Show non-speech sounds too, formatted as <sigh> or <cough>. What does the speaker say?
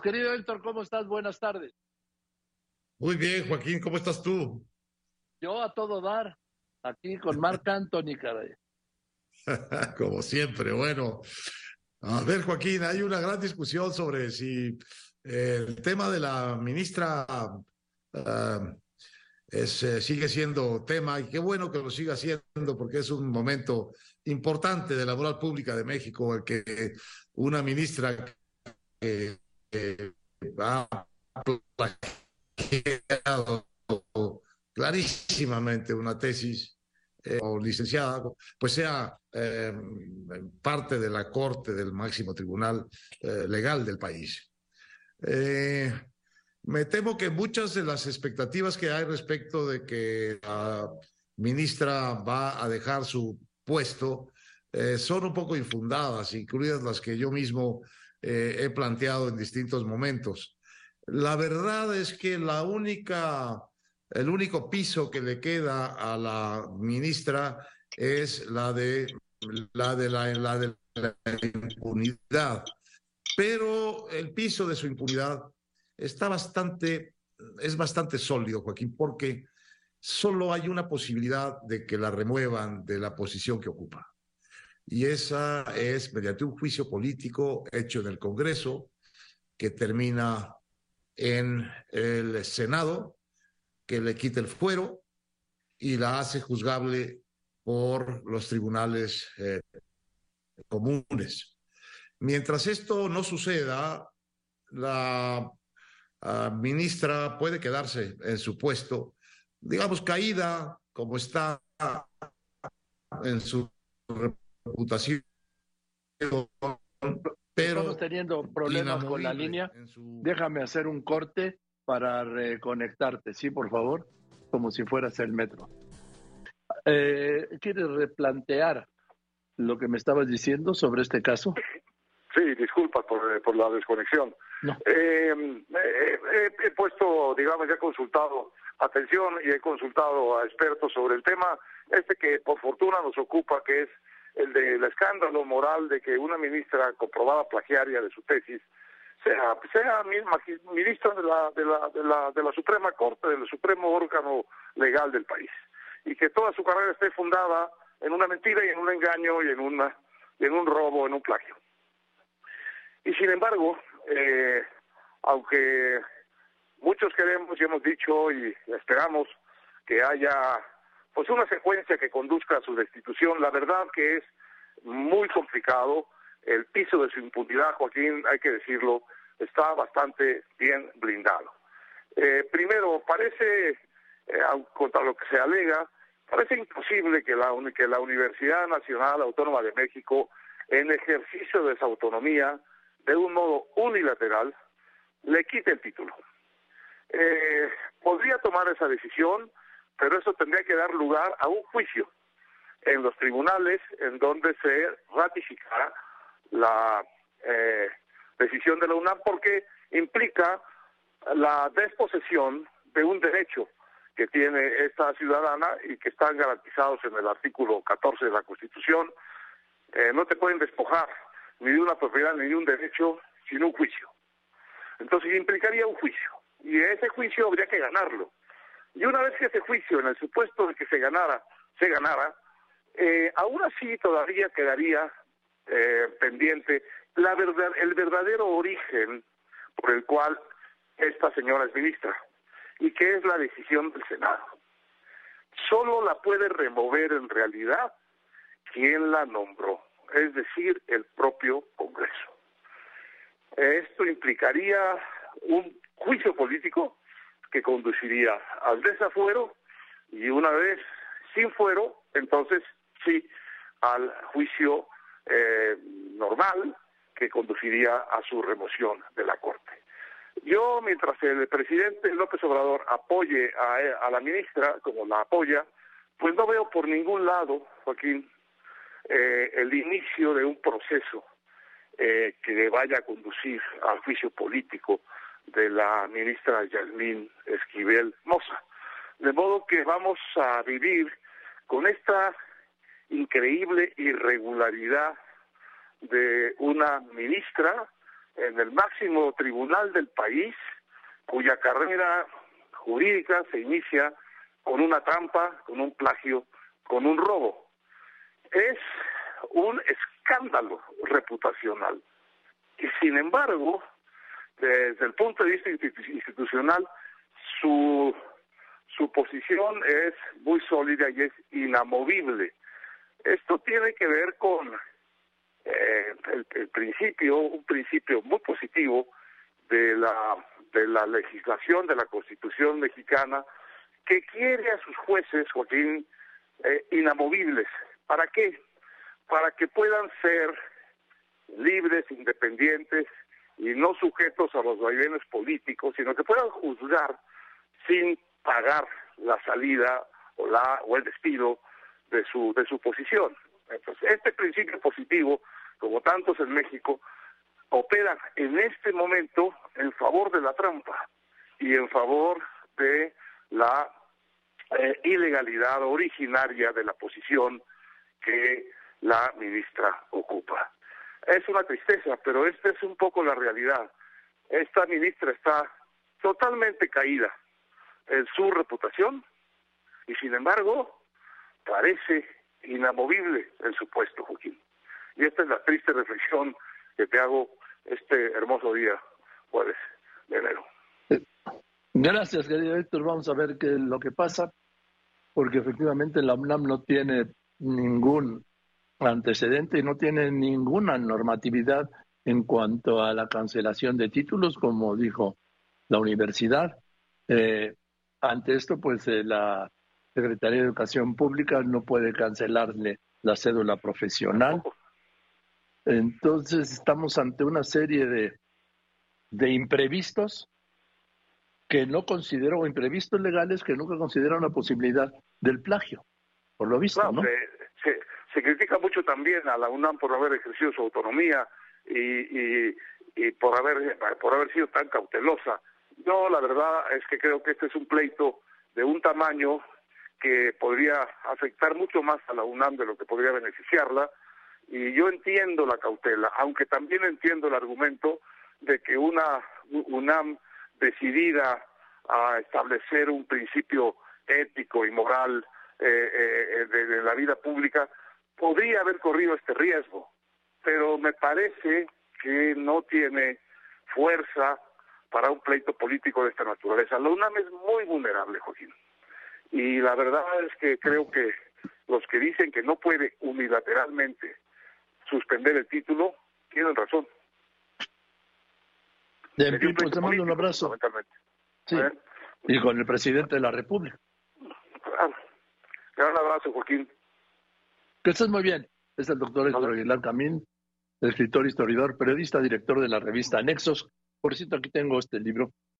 Querido Héctor, ¿cómo estás? Buenas tardes. Muy bien, Joaquín, ¿cómo estás tú? Yo a todo dar, aquí con Marc <laughs> Anthony, caray. <laughs> Como siempre, bueno. A ver, Joaquín, hay una gran discusión sobre si el tema de la ministra ah, es, eh, sigue siendo tema y qué bueno que lo siga siendo porque es un momento importante de la moral pública de México el que una ministra que, ha plagiado clarísimamente una tesis eh, o licenciada, pues sea eh, parte de la corte del máximo tribunal legal del país. Eh, me temo que muchas de las expectativas que hay respecto de que la ministra va a dejar su puesto eh, son un poco infundadas, incluidas las que yo mismo eh, he planteado en distintos momentos. La verdad es que el único piso que le queda a la ministra es la de la de la de la impunidad pero el piso de su impunidad está bastante, es bastante sólido, Joaquín, porque solo hay una posibilidad de que la remuevan de la posición que ocupa. Y esa es mediante un juicio político hecho en el Congreso, que termina en el Senado, que le quita el fuero y la hace juzgable por los tribunales eh, comunes. Mientras esto no suceda, la ah, ministra puede quedarse en su puesto, digamos, caída como está en su reputación. Pero Estamos teniendo problemas con la línea. Déjame hacer un corte para reconectarte, ¿sí, por favor? Como si fueras el metro. Eh, ¿Quieres replantear lo que me estabas diciendo sobre este caso? Sí, disculpas por, eh, por la desconexión. Eh, eh, he puesto, digamos, ya he consultado atención y he consultado a expertos sobre el tema, este que por fortuna nos ocupa, que es el del escándalo moral de que una ministra comprobada plagiaria de su tesis sea, sea ministra de la, de, la, de, la, de la Suprema Corte, del supremo órgano legal del país, y que toda su carrera esté fundada en una mentira y en un engaño y en, una, en un robo, en un plagio. Y sin embargo, eh, aunque muchos queremos y hemos dicho y esperamos que haya pues una secuencia que conduzca a su destitución, la verdad que es muy complicado. El piso de su impunidad, Joaquín, hay que decirlo, está bastante bien blindado. Eh, primero, parece, eh, contra lo que se alega, parece imposible que la, que la Universidad Nacional Autónoma de México, en ejercicio de esa autonomía, de un modo unilateral, le quite el título. Eh, podría tomar esa decisión, pero eso tendría que dar lugar a un juicio en los tribunales en donde se ratificará la eh, decisión de la UNAM porque implica la desposesión de un derecho que tiene esta ciudadana y que están garantizados en el artículo 14 de la Constitución. Eh, no te pueden despojar ni de una propiedad ni de un derecho sin un juicio. Entonces implicaría un juicio y ese juicio habría que ganarlo. Y una vez que ese juicio, en el supuesto de que se ganara, se ganara, eh, aún así todavía quedaría eh, pendiente la verdad, el verdadero origen por el cual esta señora es ministra y que es la decisión del Senado. Solo la puede remover en realidad quien la nombró es decir, el propio Congreso. Esto implicaría un juicio político que conduciría al desafuero y una vez sin fuero, entonces sí al juicio eh, normal que conduciría a su remoción de la Corte. Yo, mientras el presidente López Obrador apoye a, a la ministra, como la apoya, pues no veo por ningún lado, Joaquín, eh, el inicio de un proceso eh, que vaya a conducir al juicio político de la ministra Yasmín Esquivel Moza. De modo que vamos a vivir con esta increíble irregularidad de una ministra en el máximo tribunal del país, cuya carrera jurídica se inicia con una trampa, con un plagio, con un robo. Es un escándalo reputacional. Y sin embargo, desde el punto de vista institucional, su, su posición es muy sólida y es inamovible. Esto tiene que ver con eh, el, principio, un principio muy positivo de la, de la legislación, de la Constitución mexicana, que quiere a sus jueces, Joaquín, eh, inamovibles. ¿Para qué? Para que puedan ser libres, independientes y no sujetos a los vaivenes políticos, sino que puedan juzgar sin pagar la salida o la o el despido de su de su posición. Entonces, este principio positivo, como tantos en México, opera en este momento en favor de la trampa y en favor de la eh, ilegalidad originaria de la posición que la ministra ocupa. Es una tristeza, pero esta es un poco la realidad. Esta ministra está totalmente caída en su reputación y sin embargo parece inamovible en su puesto, Joaquín. Y esta es la triste reflexión que te hago este hermoso día, jueves de enero. Gracias, querido Héctor. Vamos a ver qué es lo que pasa, porque efectivamente la UNAM no tiene ningún antecedente y no tiene ninguna normatividad en cuanto a la cancelación de títulos, como dijo la universidad. Eh, ante esto, pues eh, la Secretaría de Educación Pública no puede cancelarle la cédula profesional. Entonces estamos ante una serie de, de imprevistos que no considero, o imprevistos legales que nunca consideran la posibilidad del plagio, por lo visto, ¿no? Se, critica mucho también a la UNAM por haber ejercido su autonomía y, y, y por haber por haber sido tan cautelosa. No, la verdad es que creo que este es un pleito de un tamaño que podría afectar mucho más a la UNAM de lo que podría beneficiarla y yo entiendo la cautela, aunque también entiendo el argumento de que una UNAM decidida a establecer un principio ético y moral eh, eh, de, la vida pública podría haber corrido este riesgo, pero me parece que no tiene fuerza para un pleito político de esta naturaleza. La UNAM es muy vulnerable, Joaquín. Y la verdad es que creo que los que dicen que no puede unilateralmente suspender el título, tienen razón. De pues te mando un abrazo. Sí. Y con el presidente de la República. Claro. Un abrazo, Joaquín. Que estés muy bien. Es el doctor Héctor Aguilar Camín, escritor, historiador, periodista, director de la revista Nexos. Por cierto, aquí tengo este libro